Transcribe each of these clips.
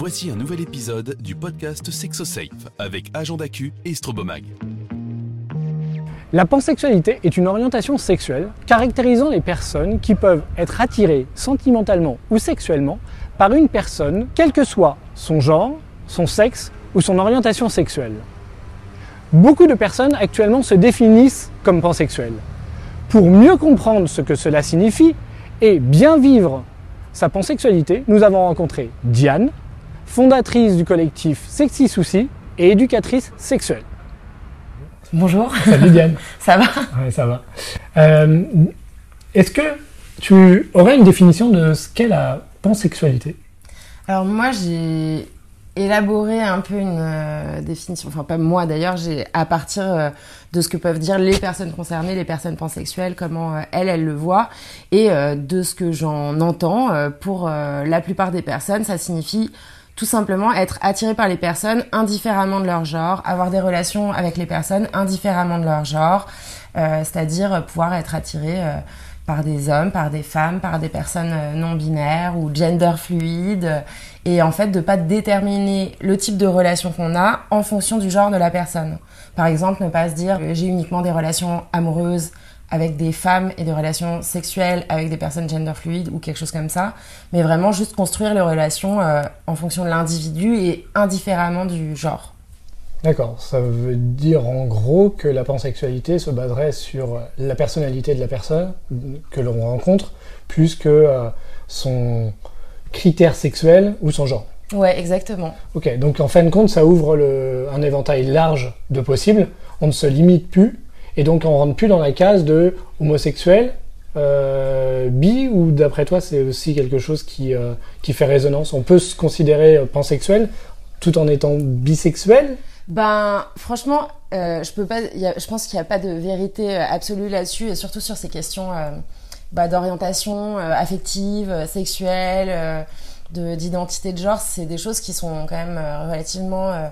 Voici un nouvel épisode du podcast SexoSafe avec Agent Q et Strobomag. La pansexualité est une orientation sexuelle caractérisant les personnes qui peuvent être attirées sentimentalement ou sexuellement par une personne, quel que soit son genre, son sexe ou son orientation sexuelle. Beaucoup de personnes actuellement se définissent comme pansexuelles. Pour mieux comprendre ce que cela signifie et bien vivre sa pansexualité, nous avons rencontré Diane, fondatrice du collectif Sexy Souci et éducatrice sexuelle. Bonjour. Salut Diane. ça va Oui, ça va. Euh, Est-ce que tu aurais une définition de ce qu'est la pansexualité? Alors moi j'ai élaboré un peu une euh, définition, enfin pas moi d'ailleurs, j'ai à partir euh, de ce que peuvent dire les personnes concernées, les personnes pansexuelles, comment euh, elles elles le voient, et euh, de ce que j'en entends, euh, pour euh, la plupart des personnes, ça signifie tout simplement être attiré par les personnes indifféremment de leur genre, avoir des relations avec les personnes indifféremment de leur genre, euh, c'est-à-dire pouvoir être attiré euh, par des hommes, par des femmes, par des personnes euh, non binaires ou gender fluides, euh, et en fait de pas déterminer le type de relation qu'on a en fonction du genre de la personne. Par exemple, ne pas se dire euh, j'ai uniquement des relations amoureuses avec des femmes et des relations sexuelles avec des personnes gender fluides ou quelque chose comme ça, mais vraiment juste construire les relations euh, en fonction de l'individu et indifféremment du genre. D'accord, ça veut dire en gros que la pansexualité se baserait sur la personnalité de la personne que l'on rencontre, plus que euh, son critère sexuel ou son genre. Ouais, exactement. Ok, donc en fin de compte, ça ouvre le- un éventail large de possibles, on ne se limite plus, et donc on rentre plus dans la case de homosexuel, euh, bi, ou d'après toi c'est aussi quelque chose qui, euh, qui fait résonance On peut se considérer euh, pansexuel tout en étant bisexuel? Ben, franchement, je peux pas. je pense qu'il n'y a pas de vérité absolue là-dessus, et surtout sur ces questions bah, d'orientation affective, sexuelle, de d'identité de genre. C'est des choses qui sont quand même relativement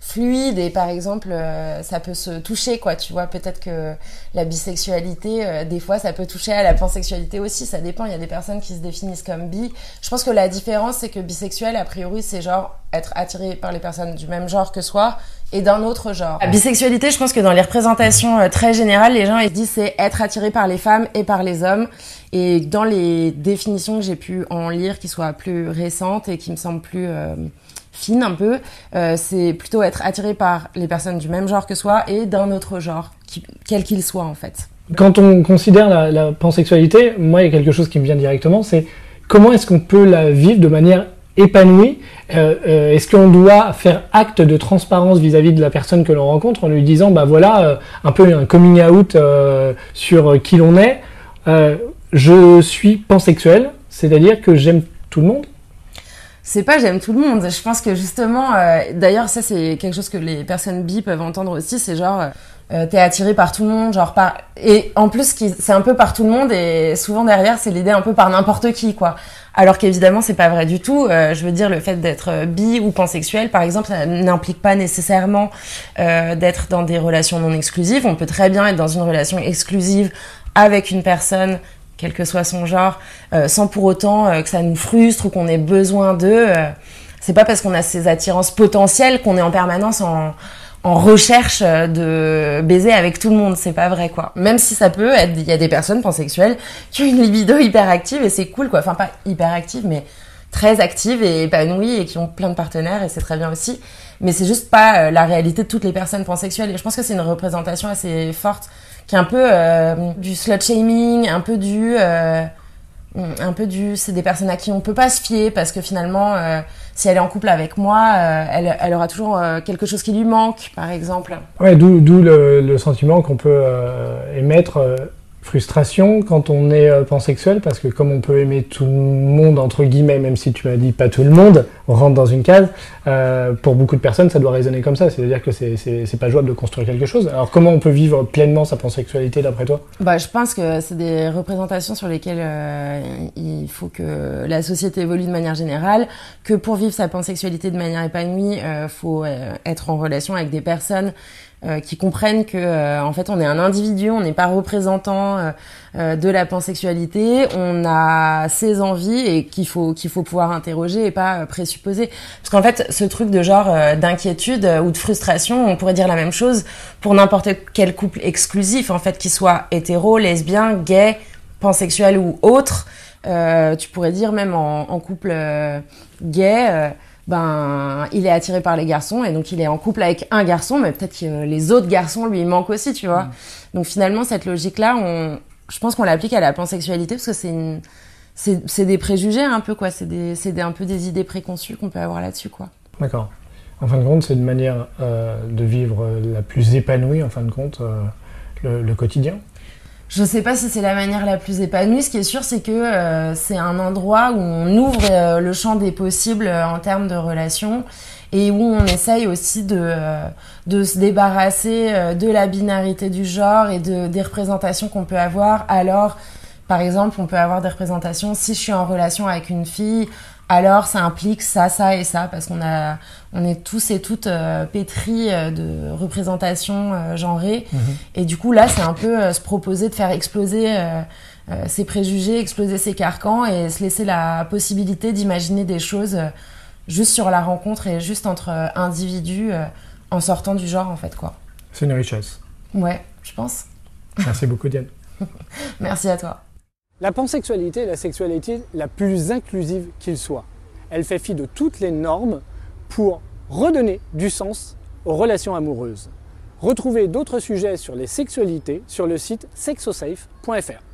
fluides et par exemple, euh, ça peut se toucher, quoi. Tu vois, peut-être que la bisexualité, euh, des fois, ça peut toucher à la pansexualité aussi. Ça dépend. Il y a des personnes qui se définissent comme bi. Je pense que la différence, c'est que bisexuel, a priori, c'est genre être attiré par les personnes du même genre que soi et d'un autre genre. La bisexualité, je pense que dans les représentations euh, très générales, les gens ils disent c'est être attiré par les femmes et par les hommes. Et dans les définitions que j'ai pu en lire, qui soient plus récentes et qui me semblent plus euh, fines un peu, euh, c'est plutôt être attiré par les personnes du même genre que soi et d'un autre genre, quel qu'il soit en fait. Quand on considère la, pansexualité, moi, il y a quelque chose qui me vient directement, c'est comment est-ce qu'on peut la vivre de manière épanouie Euh, euh, Est-ce qu'on doit faire acte de transparence vis-à-vis de la personne que l'on rencontre en lui disant, bah voilà, un peu un coming out sur qui l'on est Je suis pansexuel, c'est-à-dire que j'aime tout le monde. C'est pas j'aime tout le monde. Je pense que justement, euh, d'ailleurs ça c'est quelque chose que les personnes bi peuvent entendre aussi, c'est genre euh, t'es attiré par tout le monde, genre par et en plus c'est un peu par tout le monde et souvent derrière c'est l'idée un peu par n'importe qui quoi. Alors qu'évidemment c'est pas vrai du tout. Euh, je veux dire le fait d'être euh, bi ou pansexuel par exemple ça n'implique pas nécessairement euh, d'être dans des relations non exclusives. On peut très bien être dans une relation exclusive avec une personne quel que soit son genre, euh, sans pour autant euh, que ça nous frustre ou qu'on ait besoin d'eux. euh, c'est pas parce qu'on a ces attirances potentielles qu'on est en permanence en, recherche de baiser avec tout le monde. C'est pas vrai, quoi. Même si ça peut être, il y a des personnes pansexuelles qui ont une libido hyper active et c'est cool, quoi. Enfin, pas hyper active, mais très active et épanouie et qui ont plein de partenaires et c'est très bien aussi. Mais c'est juste pas la réalité de toutes les personnes pansexuelles. Et je pense que c'est une représentation assez forte qui est un peu euh, du slut shaming, un peu du euh, un peu du c'est des personnes à qui on peut pas se fier parce que finalement euh, si elle est en couple avec moi elle, aura toujours quelque chose qui lui manque par exemple. Ouais, d'où le, sentiment qu'on peut émettre frustration quand on est euh, pansexuel, parce que comme on peut aimer tout le monde, entre guillemets, même si tu m'as dit pas tout le monde, on rentre dans une case, euh, pour beaucoup de personnes, ça doit résonner comme ça, c'est-à-dire que c'est- pas jouable de construire quelque chose. Alors comment on peut vivre pleinement sa pansexualité d'après toi? Bah je pense que c'est des représentations sur lesquelles euh, il faut que la société évolue de manière générale que pour vivre sa pansexualité de manière épanouie euh, faut être en relation avec des personnes qui comprennent que en fait on est un individu, on n'est pas représentant euh, de la pansexualité, on a ses envies et qu'il faut qu'il faut pouvoir interroger et pas présupposer. Parce qu'en fait, ce truc de genre d'inquiétude ou de frustration, on pourrait dire la même chose pour n'importe quel couple exclusif en fait, qu'il soit hétéro, lesbien, gay, pansexuel ou autre. tu pourrais dire même en couple gay ben il est attiré par les garçons et donc il est en couple avec un garçon, mais peut-être que les autres garçons lui manquent aussi, tu vois. Mm. Donc finalement cette logique-là, on, je pense qu'on l'applique à la pansexualité parce que c'est une, c'est des préjugés un peu quoi, c'est des, un peu des idées préconçues qu'on peut avoir là-dessus quoi. D'accord. En fin de compte, c'est une manière euh, de vivre la plus épanouie en fin de compte euh, le, le quotidien. Je sais pas si c'est la manière la plus épanouie. Ce qui est sûr, c'est que euh, c'est un endroit où on ouvre euh, le champ des possibles euh, en termes de relations et où on essaye aussi de, se débarrasser de la binarité du genre et de, des représentations qu'on peut avoir. Alors, par exemple, on peut avoir des représentations si je suis en relation avec une fille, alors ça implique ça, ça et ça, parce qu'on a, on est tous et toutes euh, pétris euh, de représentations euh, genrées. Mhm. Et du coup, là, c'est un peu se proposer de faire exploser ses préjugés, exploser ses carcans et se laisser la possibilité d'imaginer des choses juste sur la rencontre et juste entre individus en sortant du genre, en fait, quoi. C'est une richesse. Ouais, je pense. Merci beaucoup, Diane. Merci à toi. La pansexualité est la sexualité la plus inclusive qu'il soit. Elle fait fi de toutes les normes pour redonner du sens aux relations amoureuses. Retrouvez d'autres sujets sur les sexualités sur le site sexosafe.fr.